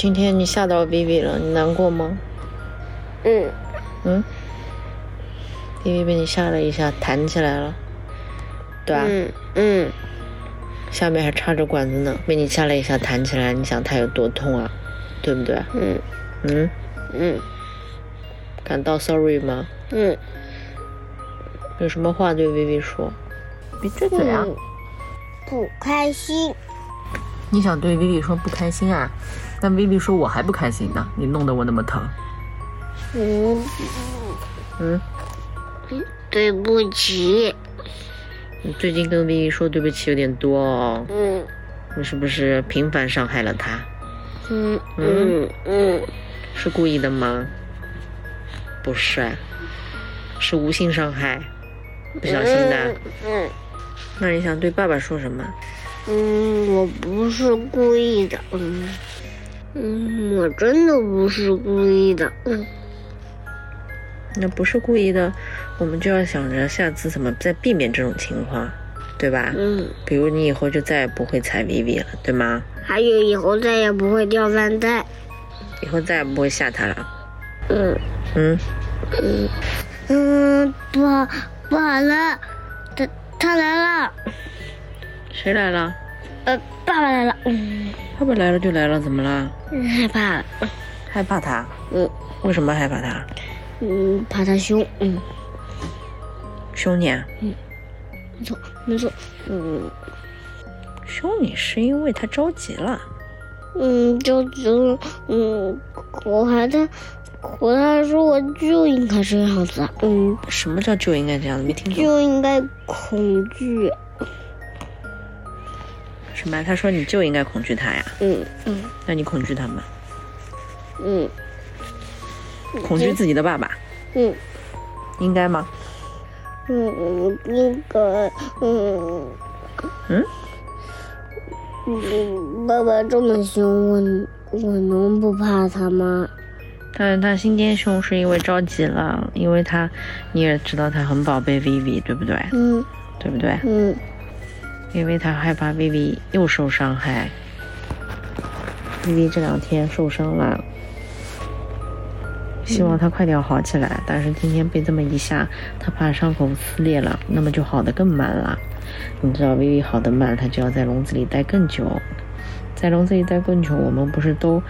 今天你吓到 Vivi 了，你难过吗？嗯嗯，Vivi 被你吓了一下，弹起来了，对吧？嗯嗯，下面还插着管子呢，被你吓了一下，弹起来，你想它有多痛啊？对不对？嗯嗯，嗯感到 sorry 吗？嗯，有什么话对 Vivi 说？别撅嘴啊！嗯不开心。你想对 Vivi 说不开心啊？但 Vivi 说我还不开心呢，你弄得我那么疼。嗯，嗯，对不起。你最近跟 Vivi 说对不起有点多哦，嗯你是不是频繁伤害了他？嗯嗯嗯，是故意的吗？不是，是无性伤害，不小心的。嗯那你想对爸爸说什么？嗯，我不是故意的。嗯嗯，我真的不是故意的。嗯那不是故意的，我们就要想着下次怎么再避免这种情况，对吧？嗯，比如你以后就再也不会踩 Vivi 了，对吗？还有以后再也不会掉饭袋。以后再也不会吓他了。嗯嗯，嗯嗯，不好不好了，他他来了。谁来了？呃，爸爸来了。嗯，爸爸来了就来了，怎么了？害怕。害怕他？嗯为什么害怕他？嗯，怕他凶。嗯，凶你啊？没错没错。嗯凶你是因为他着急了。嗯，着急了嗯，我还在，我还说我就应该这样子。嗯，什么叫就应该这样子？没听懂。就应该恐惧。什么？他说你就应该恐惧他呀？嗯嗯那你恐惧他吗？嗯恐惧自己的爸爸，嗯应该吗？嗯，应该嗯嗯，嗯，爸爸这么凶，我我能不怕他吗？但是他心尖凶是因为着急了，因为他你也知道他很宝贝 Vivi，对不对？嗯对不对？嗯因为他害怕 Vivi 又受伤害。Vivi 这两天受伤了，希望他快点好起来。但是今天被这么一下，他怕伤口撕裂了，那么就好的更慢了。你知道 Vivi 好的慢，他就要在笼子里待更久，在笼子里待更久，我们不是都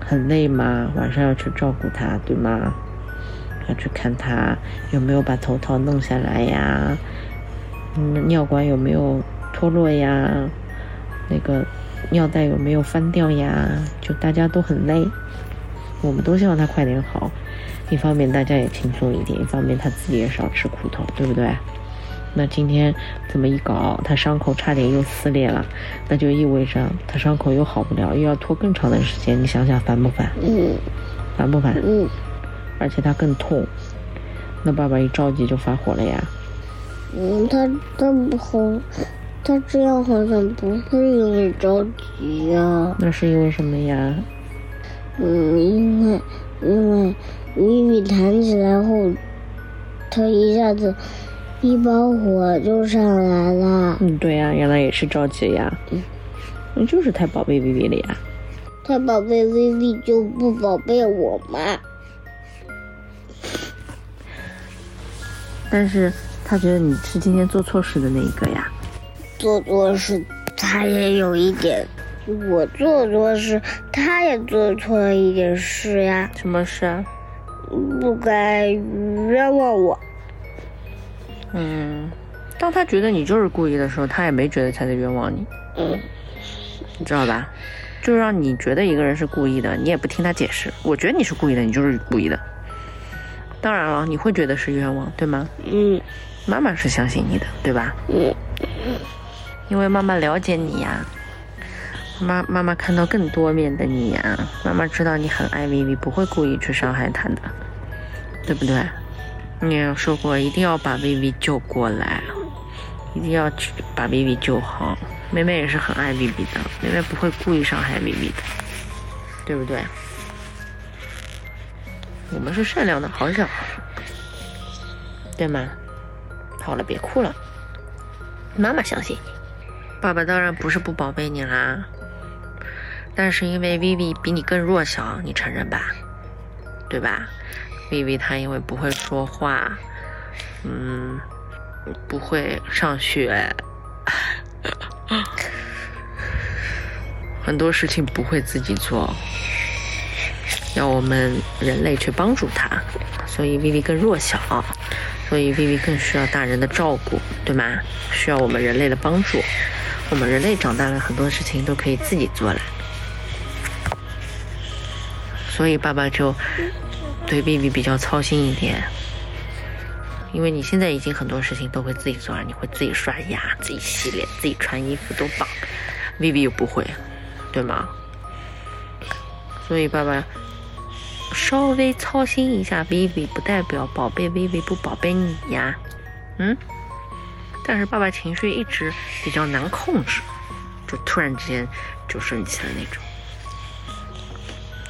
很累吗？晚上要去照顾他，对吗？要去看他有没有把头套弄下来呀，嗯，尿管有没有脱落呀？那个尿袋有没有翻掉呀？就大家都很累，我们都希望他快点好。一方面大家也轻松一点，一方面他自己也少吃苦头，对不对？那今天这么一搞，他伤口差点又撕裂了，那就意味着他伤口又好不了，又要拖更长的时间。你想想烦不烦？嗯烦不烦？嗯而且他更痛。那爸爸一着急就发火了呀。嗯，他他不好，他这样好像不是因为着急呀、那是因为什么呀？嗯，因为因为米米弹起来后，他一下子一把火就上来了。嗯，对呀、原来也是着急呀。嗯，那就是太宝贝 Vivi 了呀。太宝贝薇薇就不宝贝我嘛？但是他觉得你是今天做错事的那一个呀。做错事他也有一点，我做错事他也做错了一点事呀，什么事啊？不该冤枉我。嗯，当他觉得你就是故意的时候，他也没觉得他在冤枉你，嗯你知道吧？就让你觉得一个人是故意的，你也不听他解释。我觉得你是故意的，你就是故意的。当然了，你会觉得是冤枉，对吗？嗯妈妈是相信你的，对吧？嗯因为妈妈了解你呀，妈妈妈看到更多面的你呀，妈妈知道你很爱 Vivi，不会故意去伤害她的，对不对？你也说过一定要把 Vivi 救过来，一定要去把 Vivi 救好。妹妹也是很爱 Vivi 的，妹妹不会故意伤害 Vivi 的，对不对？我们是善良的好小孩，对吗？好了，别哭了，妈妈相信你。爸爸当然不是不宝贝你啦，但是因为 Vivi 比你更弱小，你承认吧？对吧？Vivi 她因为不会说话，嗯，不会上学，很多事情不会自己做，要我们人类去帮助她，所以 Vivi 更弱小，所以 Vivi 更需要大人的照顾，对吗？需要我们人类的帮助。我们人类长大了，很多事情都可以自己做了。所以爸爸就对 Vivi 比较操心一点，因为你现在已经很多事情都会自己做了，你会自己刷牙、自己洗脸、自己穿衣服都棒，Vivi 又不会，对吗？所以爸爸稍微操心一下 Vivi，不代表宝贝 Vivi 不宝贝你呀，嗯？但是爸爸情绪一直比较难控制，就突然之间就生气了那种，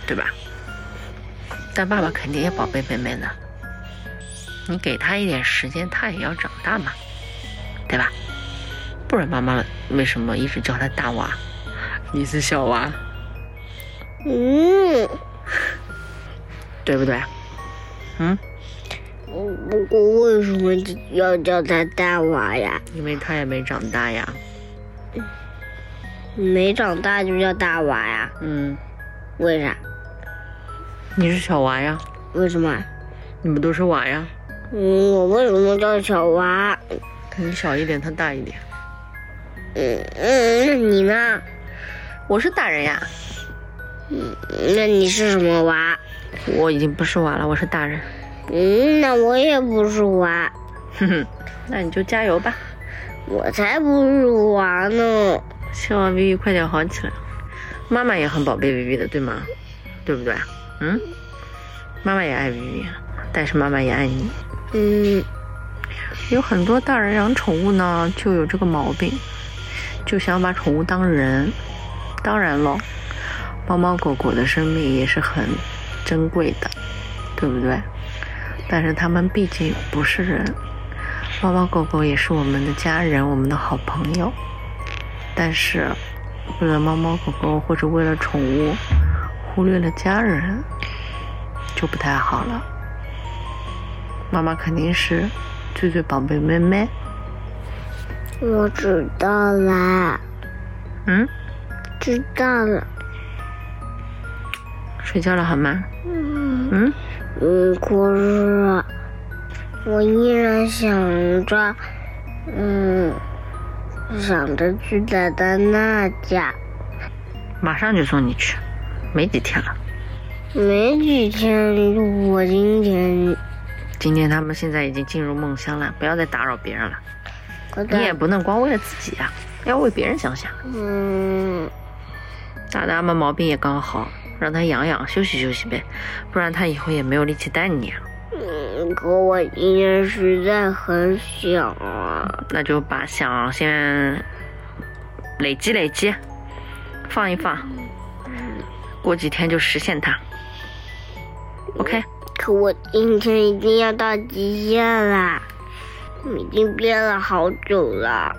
对吧？但爸爸肯定也宝贝妹妹呢，你给他一点时间，他也要长大嘛，对吧？不然妈妈为什么一直叫他大娃？你是小娃，嗯，对不对？嗯，不过为什么要叫他大娃呀？因为他也没长大呀。没长大就叫大娃呀？嗯，为啥？你是小娃呀，为什么？你们都是娃呀。嗯，我为什么叫小娃？你小一点，他大一点。嗯嗯，那你呢？我是大人呀，嗯，那你是什么娃？我已经不是娃了，我是大人。嗯，那我也不是娃，哼哼，那你就加油吧，我才不是娃呢。希望 Vivi 快点好起来。妈妈也很宝贝 Vivi 的，对吗？对不对？嗯，妈妈也爱 Vivi，但是妈妈也爱你。嗯，有很多大人养宠物呢，就有这个毛病，就想把宠物当人。当然了，猫猫狗狗的生命也是很珍贵的，对不对？但是它们毕竟不是人，猫猫狗狗也是我们的家人，我们的好朋友。但是，为了猫猫狗狗或者为了宠物，忽略了家人，就不太好了。妈妈肯定是最最宝贝妹妹。我知道啦，嗯，知道了。睡觉了好吗？嗯可是我依然想着，嗯，想着去奶奶那家。马上就送你去，没几天了。没几天，我今天今天他们现在已经进入梦乡了，不要再打扰别人了。你也不能光为了自己呀、要为别人想想。嗯，大大们毛病也刚好，让他养养，休息休息呗，不然他以后也没有力气带你啊。嗯，可我今天实在很想啊。那就把想先累积累积，放一放，过几天就实现它。OK，可我今天已经要到极限啦，已经憋了好久了。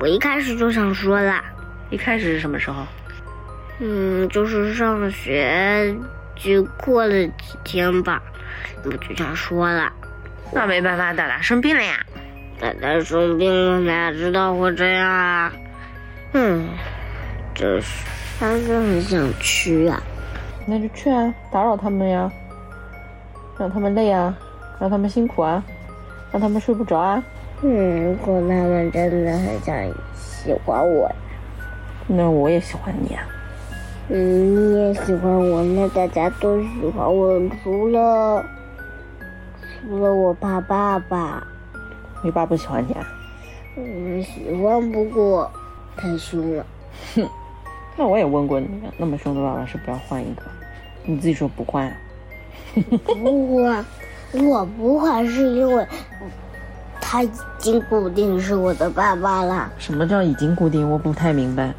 我一开始就想说了，一开始是什么时候？嗯，就是上学就过了几天吧，我就想说了。那没办法，大大生病了呀。奶奶生病了，哪知道会这样啊？嗯，真是，还是很想去啊。那就去啊，打扰他们呀，让他们累啊，让他们辛苦啊，让他们睡不着啊。嗯，如果他们真的很想喜欢我。那我也喜欢你啊。嗯，你也喜欢我，那大家都喜欢我，除了除了我怕爸爸。你爸不喜欢你啊？嗯，喜欢，不过太凶了。哼那我也问过你了，那么凶的爸爸是不要换一个，你自己说不换啊。不换我不换，是因为他已经固定是我的爸爸了。什么叫已经固定？我不太明白。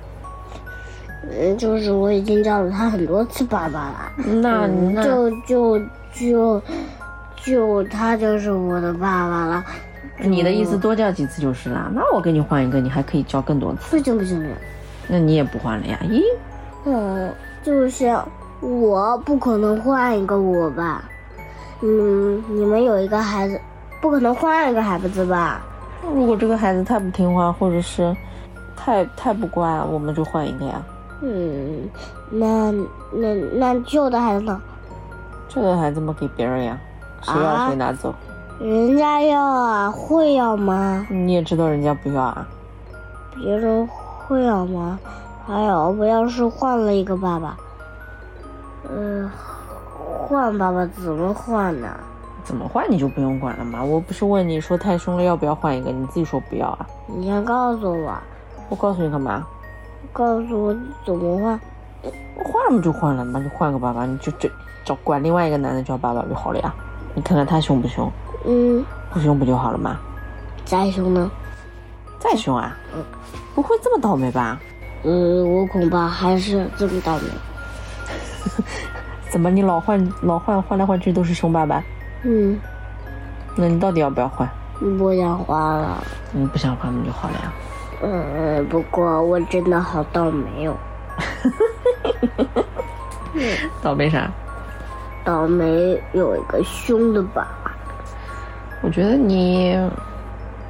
嗯，就是我已经叫了他很多次爸爸了。那嗯那就就就就他就是我的爸爸了。你的意思多叫几次就是啦。那我给你换一个，你还可以叫更多次。不行不行不行，那你也不换了呀？咦，嗯，就是我不可能换一个我吧？嗯，你们有一个孩子，不可能换一个孩子吧？如果这个孩子太不听话，或者是太太不乖，我们就换一个呀。嗯，那那那旧的孩子呢？这个孩子嘛，给别人呀，谁要谁拿走。人家要啊，会要吗？你也知道人家不要啊。别人会要吗？还有，我要是换了一个爸爸，嗯，换爸爸怎么换呢？怎么换你就不用管了嘛。我不是问你说太凶了要不要换一个，你自己说不要啊。你先告诉我。我告诉你干嘛？告诉我怎么换。换了嘛就换了嘛，你换个爸爸，你就这找管另外一个男的叫爸爸就好了呀。你看看他凶不凶？嗯，不凶不就好了吗？再凶呢？再凶啊？嗯，不会这么倒霉吧？嗯，我恐怕还是这么倒霉。怎么你老换老换换来换去都是凶爸爸？嗯，那你到底要不要换？不想换了。你不想换那就好了呀。嗯，不过我真的好倒霉哦。倒霉啥？倒霉有一个凶的爸爸。我觉得你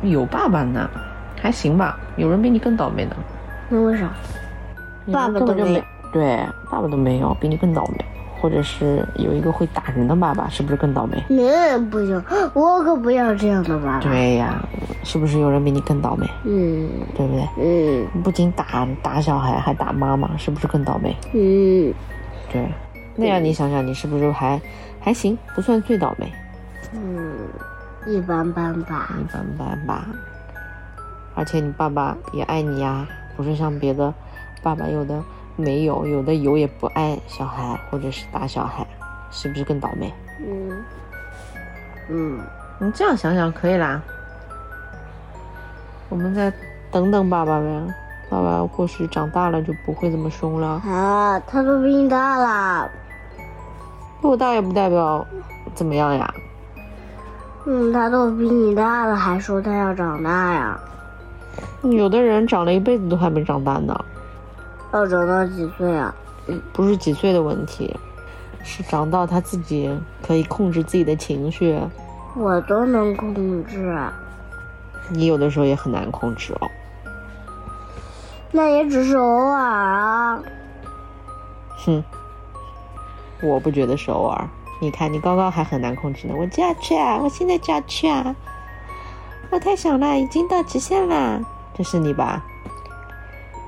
有爸爸呢，还行吧。有人比你更倒霉呢。那为啥？爸爸都没对，爸爸都没有，比你更倒霉。或者是有一个会打人的爸爸，是不是更倒霉？嗯不行，我可不要这样的爸爸。对呀，是不是有人比你更倒霉？嗯，对不对？嗯，不仅打打小孩，还打妈妈，是不是更倒霉？嗯，对。那样你想想，你是不是还还行，不算最倒霉？嗯，一般般吧。一般般吧。而且你爸爸也爱你呀，不是像别的爸爸有的。没有，有的有也不爱小孩，或者是打小孩，是不是更倒霉？嗯，嗯，你这样想想可以啦。我们再等等爸爸呗，爸爸或许长大了就不会这么凶了。啊，他都比你大了。我大也不代表怎么样呀。嗯，他都比你大了，还说他要长大呀？有的人长了一辈子都还没长大呢。要长到几岁啊？不是几岁的问题，是长到他自己可以控制自己的情绪。我都能控制，你有的时候也很难控制哦。那也只是偶尔啊。哼，我不觉得是偶尔。你看，你刚刚还很难控制呢。我就要去啊！我现在就要去啊！我太想了，已经到极限了。这是你吧？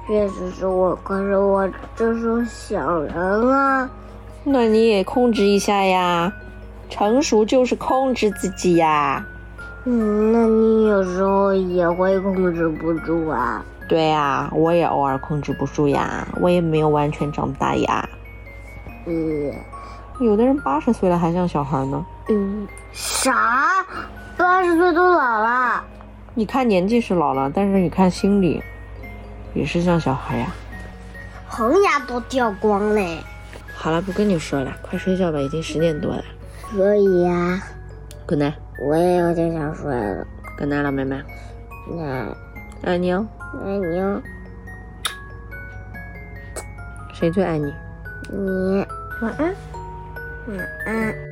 确实是我，可是我这是想人啊。那你也控制一下呀，成熟就是控制自己呀。嗯，那你有时候也会控制不住啊。对呀，我也偶尔控制不住呀，我也没有完全长大呀。嗯，有的人八十岁了还像小孩呢。嗯，啥？八十岁都老了？你看年纪是老了，但是你看心里。也是像小孩呀，恒牙都掉光嘞。好了，不跟你说了，快睡觉吧，已经十点多了。可以呀。Good night。我也有点想睡了。Good night，老妹妹。那爱你哦。爱你哦。谁最爱你？你。晚安。晚安。